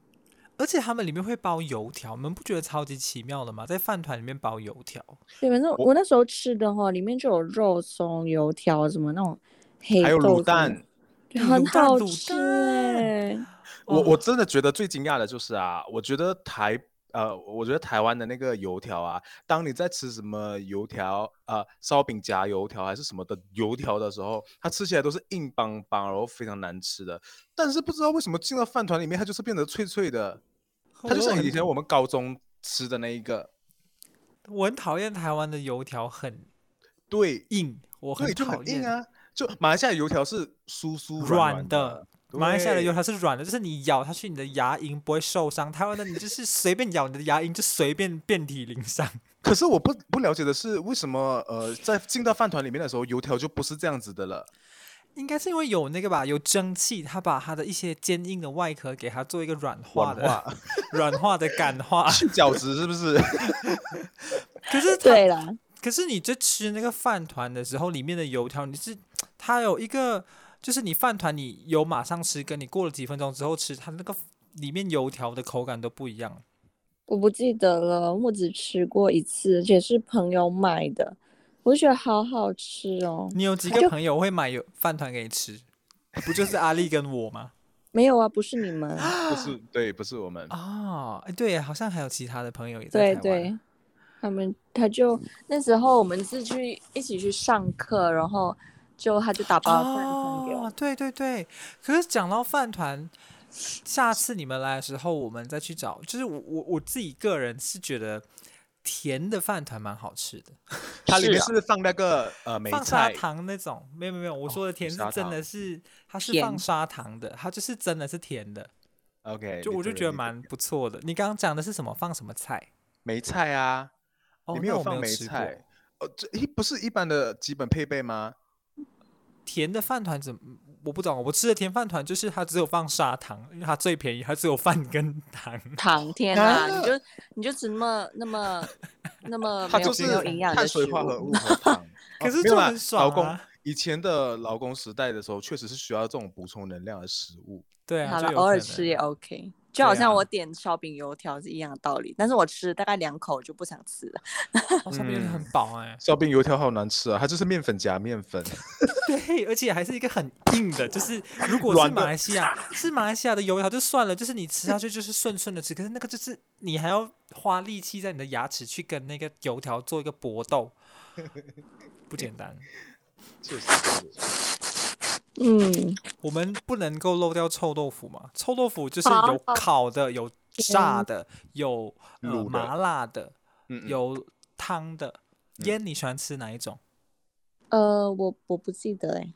而且他们里面会包油条，你们不觉得超级奇妙的吗？在饭团里面包油条，对，反正我那时候吃的话，里面就有肉松、油条什么那种黑还有卤蛋。很好吃蛋哎。哦我我真的觉得最惊讶的就是啊，我觉得台呃，我觉得台湾的那个油条啊，当你在吃什么油条呃烧饼夹油条还是什么的油条的时候，它吃起来都是硬邦邦，然后非常难吃的。但是不知道为什么进到饭团里面，它就是变得脆脆的，它就像以前我们高中吃的那一个，我很讨厌台湾的油条很对，硬，我很讨厌。啊。就马来西亚油条是酥酥软软的的，马来西亚的油对条是软的，就是你咬下去，你的牙龈不会受伤。台湾的你就是随便咬，你的牙龈就随便遍体鳞伤。可是我不不了解的是，为什么呃，在进到饭团里面的时候，油条就不是这样子的了？应该是因为有那个吧，有蒸汽，它把它的一些坚硬的外壳给它做一个软化的、软化 软化的感化。去角质是不是？可是它对了，可是你在吃那个饭团的时候，里面的油条，你是它有一个，就是你饭团你有马上吃，跟你过了几分钟之后吃，它那个里面油条的口感都不一样。我不记得了，我只吃过一次，而且是朋友买的，我觉得好好吃哦。你有几个朋友会买油饭团给你吃？不就是阿丽跟我吗？没有啊，不是你们，不是，对，不是我们。啊，哎，对，好像还有其他的朋友也在台湾。对对，他们他就那时候我们是去一起去上课，然后就他就打包饭团给我哦，对对对。可是讲到饭团，下次你们来的时候，我们再去找。就是我我我自己个人是觉得甜的饭团蛮好吃的，它里面是放那个呃梅放砂菜，糖那种。没有没有没有，我说的甜是真的是，它是放砂糖的，它就是真的是甜的。OK，就我就觉得蛮不错的。你刚刚讲的是什么？放什么菜？梅菜啊，哦，里面有放梅菜过。。哦，这一不是一般的基本配备吗？甜的饭团怎么？我不懂，我吃的甜饭团就是它只有放砂糖，因为它最便宜，它只有饭跟糖。糖，天哪，你就你就只那么那么那么没有它就是没有营养碳水化合物物。和糖。可是哦没有啦就很爽啊以前的劳工时代的时候，确实是需要这种补充能量的食物。对啊，好了，就偶尔吃也 OK，就好像我点烧饼油条是一样的道理，但是我吃大概两口就不想吃了。哦，上面嗯很饱哎、烧饼油条好难吃啊，它就是面粉夹面粉。对，而且还是一个很硬的，就是如果是马来西亚，是马来西亚的油条就算了，就是你吃下去就是顺顺的吃，可是那个就是你还要花力气在你的牙齿去跟那个油条做一个搏斗，不简单。确实是。嗯，我们不能够漏掉臭豆腐嘛？臭豆腐就是有烤的，有炸的，有呃麻辣的，有汤的。烟，你喜欢吃哪一种？呃，我我不记得哎，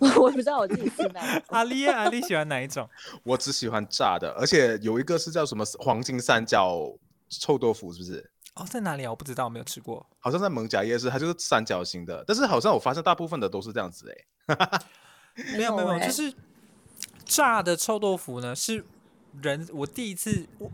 我不知道我自己吃哪一种。阿丽阿丽喜欢哪一种？我只喜欢炸的，而且有一个是叫什么黄金三角臭豆腐，是不是？哦，在哪里啊？我不知道，我没有吃过。好像在艋舺夜市，它就是三角形的，但是好像我发现大部分的都是这样子哎。没有没有，就是炸的臭豆腐呢，是人我第一次我。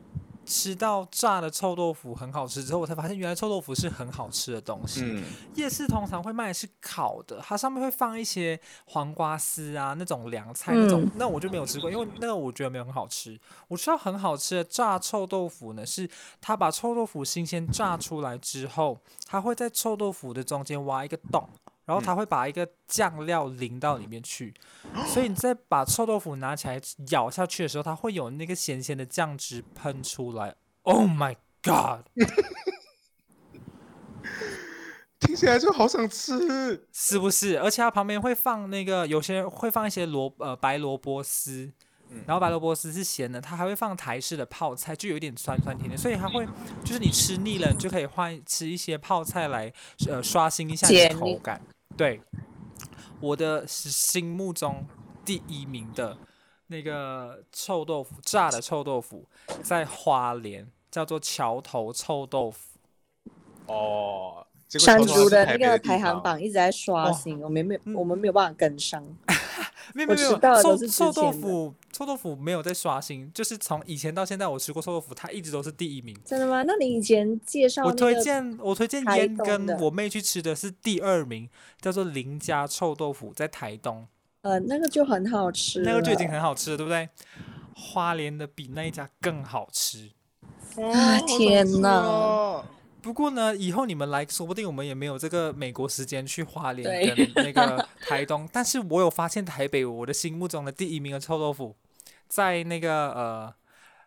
吃到炸的臭豆腐很好吃之后，我才发现原来臭豆腐是很好吃的东西。嗯、夜市通常会卖的是烤的，它上面会放一些黄瓜丝啊，那种凉菜那种，嗯、那我就没有吃过，因为那个我觉得没有很好吃。我吃到很好吃的炸臭豆腐呢，是它把臭豆腐新鲜炸出来之后，它会在臭豆腐的中间挖一个洞。然后它会把一个酱料淋到里面去，所以你再把臭豆腐拿起来咬下去的时候，它会有那个咸咸的酱汁喷出来。Oh my god！听起来就好想吃，是不是？而且它旁边会放那个，有些人会放一些萝呃白萝卜丝，然后白萝卜丝是咸的，它还会放台式的泡菜，就有一点酸酸甜甜，所以它会就是你吃腻了，你就可以换吃一些泡菜来呃刷新一下你的口感。对，我的心目中第一名的那个臭豆腐，炸的臭豆腐，在花莲叫做桥头臭豆腐。哦，山竹的那个排行榜一直在刷新，哦、我们没有，我们没有办法跟上。没有没有，臭臭豆腐，臭豆腐没有在刷新，就是从以前到现在，我吃过臭豆腐，它一直都是第一名。真的吗？那你以前介绍我推荐我推荐烟跟我妹去吃的是第二名，叫做林家臭豆腐，在台东。呃，那个就很好吃，那个就已经很好吃了，对不对？花莲的比那一家更好吃。啊天哪！不过呢，以后你们来说不定我们也没有这个美国时间去花莲跟 那个台东。但是我有发现台北，我的心目中的第一名的臭豆腐，在那个呃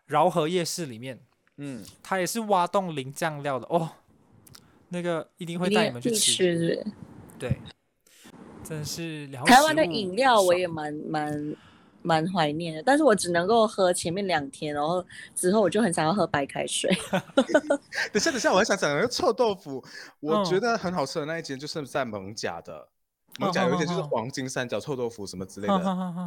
饶河夜市里面，嗯，它也是挖洞淋酱料的哦。那个一定会带你们去吃，对，真是了。台湾的饮料我也蛮蛮。蛮怀念的，但是我只能够喝前面两天，然后之后我就很想要喝白开水。等下，等下，我还想讲那个臭豆腐，我觉得很好吃的那一间就是在艋舺的，艋舺有一间就是黄金三角臭豆腐什么之类的，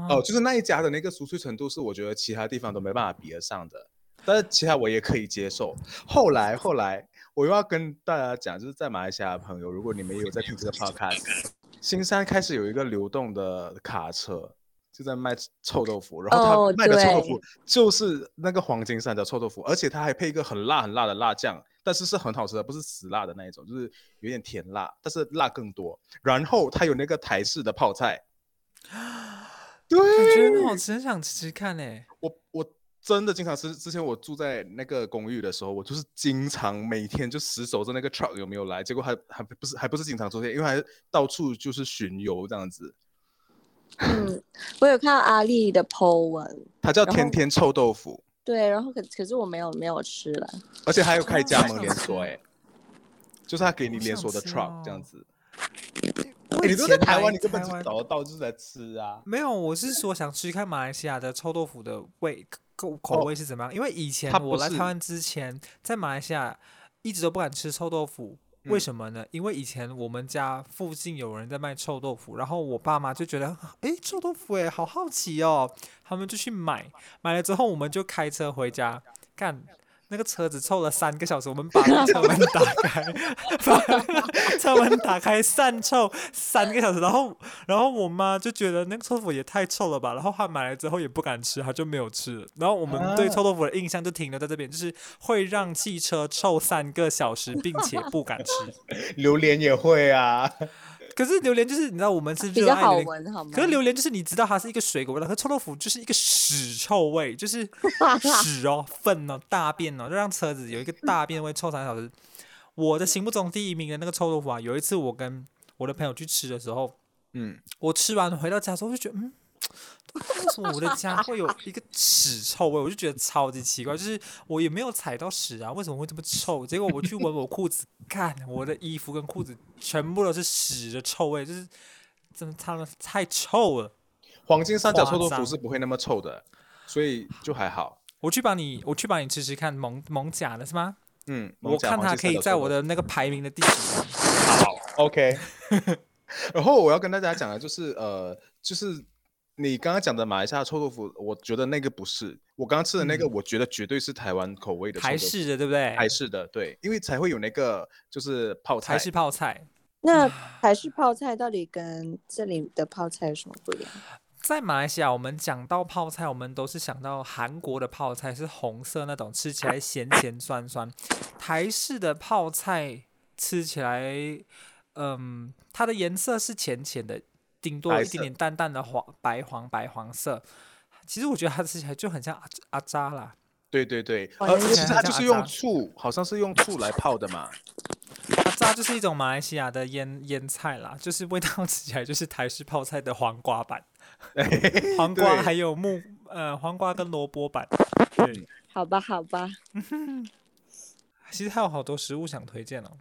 哦，就是那一家的那个酥脆程度是我觉得其他地方都没办法比得上的，但是其他我也可以接受。后来，后来我又要跟大家讲，就是在马来西亚的朋友，如果你们有在听这个 podcast，新山开始有一个流动的卡车。就在卖臭豆腐，然后他卖的臭豆腐就是那个黄金山的臭豆腐，而且他还配一个很辣很辣的辣酱，但是是很好吃的，不是死辣的那一种，就是有点甜辣，但是辣更多。然后他有那个台式的泡菜，对，我觉得很好吃，很想吃吃看呢。我我真的经常吃，之前我住在那个公寓的时候，我就是经常每天就死守着那个 truck 有没有来，结果还还不是还不是经常出现，因为还到处就是巡游这样子。嗯，我有看到阿丽的 po 文，它叫天天臭豆腐。对，然后可可是我没有没有吃了，而且还有开加盟连锁哎，就是他给你连锁的 truck 这样子。欸、你都在台湾，你根本就找得到，就是在吃啊。没有，我是说想吃看马来西亚的臭豆腐的味口口味是怎么样，哦、因为以前我来台湾之前，在马来西亚一直都不敢吃臭豆腐。为什么呢？因为以前我们家附近有人在卖臭豆腐，然后我爸妈就觉得，哎，臭豆腐，哎，好好奇哦，他们就去买，买了之后我们就开车回家干。那个车子臭了三个小时，我们把那车门打开，把车门打开散臭三个小时，然后，然后我妈就觉得那个臭豆腐也太臭了吧，然后她买来之后也不敢吃，她就没有吃。然后我们对臭豆腐的印象就停留在这边，就是会让汽车臭三个小时，并且不敢吃。榴莲也会啊。可是榴莲就是你知道我们是热爱榴莲好吗？可是榴莲就是你知道它是一个水果味道，可臭豆腐就是一个屎臭味，就是 屎哦、粪哦、大便哦，就让车子有一个大便味臭三个小时。我的心目中第一名的那个臭豆腐啊，有一次我跟我的朋友去吃的时候，嗯，我吃完回到家之后就觉得嗯。为什么我的家会有一个屎臭味？我就觉得超级奇怪，就是我也没有踩到屎啊，为什么会这么臭？结果我去闻我裤子，看我的衣服跟裤子全部都是屎的臭味，就是真的他们太臭了。黄金三角臭豆腐是不会那么臭的，所以就还好。我去帮你，我去帮你吃吃看蒙蒙甲的是吗？嗯，我看他可以在我的那个排名的第几。好，OK。然后我要跟大家讲的就是，呃，就是你刚刚讲的马来西亚臭豆腐，我觉得那个不是。我刚刚吃的那个，我觉得绝对是台湾口味的。台式的，对不对？台式的，对，因为才会有那个就是泡菜。台式泡菜。那台式泡菜到底跟这里的泡菜有什么不一样？在马来西亚，我们讲到泡菜，我们都是想到韩国的泡菜是红色那种，吃起来咸咸酸酸。台式的泡菜吃起来，嗯，它的颜色是浅浅的，顶多一点点淡淡的黄白黄白黄色。其实我觉得它吃起来就很像阿阿扎啦。对对对，而且它就是用醋，好像是用醋来泡的嘛。阿扎就是一种马来西亚的腌腌菜啦，就是味道 吃起来就是台式泡菜的黄瓜版。黄瓜还有木呃黄瓜跟萝卜版，对，好吧好吧，其实还有好多食物想推荐哦，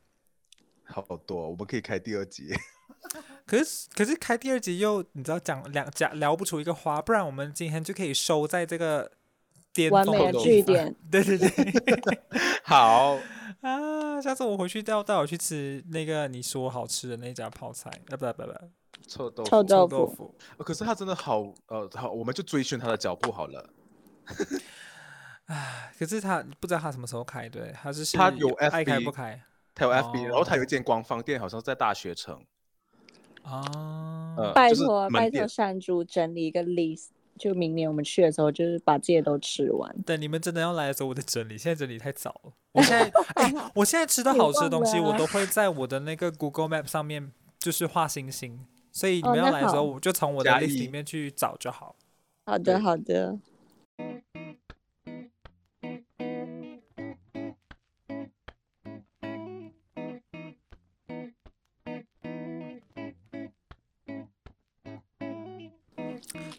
好多，我们可以开第二集，可是可是开第二集又你知道讲两讲聊不出一个花，不然我们今天就可以收在这个巅峰完美的句点，对 对对，好啊，下次我回去要带我去吃那个你说好吃的那家泡菜，啊不不不。臭豆腐，臭豆腐，豆腐可是他真的好，呃，好，我们就追寻他的脚步好了。唉，可是他不知道他什么时候开，对，他是他有 FB 爱开不开，他有 FB，、哦、然后他有一间官方店，好像在大学城。哦，呃、拜托拜托山猪整理一个 list，就明年我们去的时候，就是把这些都吃完。等你们真的要来的时候，我再整理，现在整理太早了。我现在，哎，我现在吃到好吃的东西，我都会在我的那个 Google Map 上面，就是画星星。所以你们要来的时候，我就从我的 list 里面去找就好。好的，好的。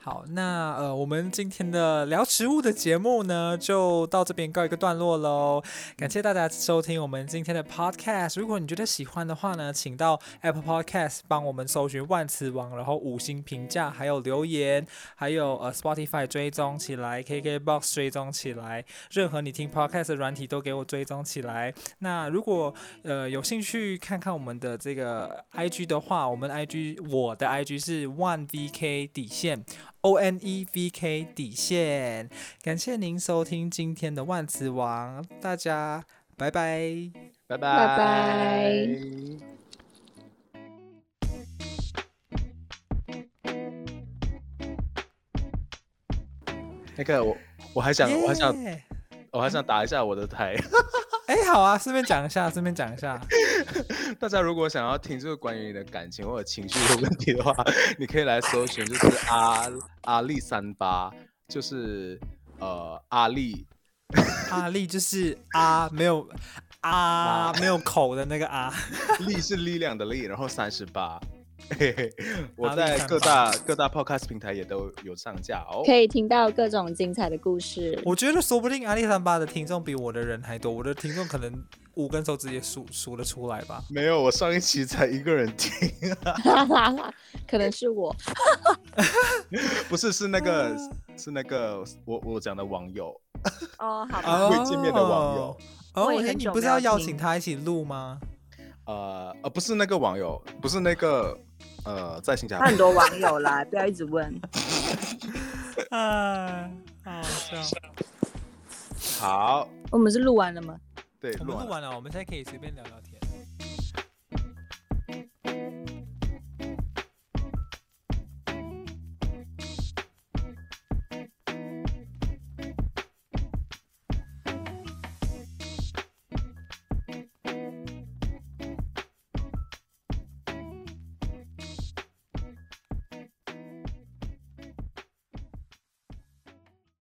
好，那呃，我们今天的聊食物的节目呢，就到这边告一个段落喽。感谢大家收听我们今天的 podcast。如果你觉得喜欢的话呢，请到 Apple Podcast 帮我们搜寻万磁王，然后五星评价，还有留言，还有呃 Spotify 追踪起来，KKBox 追踪起来，任何你听 podcast 的软体都给我追踪起来。那如果呃有兴趣看看我们的这个 IG 的话，我们 IG 我的 IG 是 OneVK 底线。O N E V K 底线，感谢您收听今天的万磁王，大家拜拜，拜拜拜拜。那个我我还想.我还想我还想打一下我的台。哎、欸，好啊，顺便讲一下，顺便讲一下。大家如果想要听这个关于你的感情或者情绪的问题的话，你可以来搜寻，就是阿阿力三八，就是呃阿力，阿力就是阿没有阿 没有口的那个阿，力是力量的力，然后三十八。嘿嘿，我在各大各大 podcast 平台也都有上架哦，可以听到各种精彩的故事。我觉得说不定阿里山巴的听众比我的人还多，我的听众可能五根手指也数数得出来吧。没有，我上一期才一个人听，可能是我，不是，是那个 是那个我我讲的网友哦，好，未见面的网友。哦，你不是要邀请他一起录吗？呃呃，不是那个网友，不是那个。呃，在新加坡很多网友啦，不要一直问。啊，好笑。好，我们是录完了吗？对，我们录完了，我们现在可以随便聊聊天。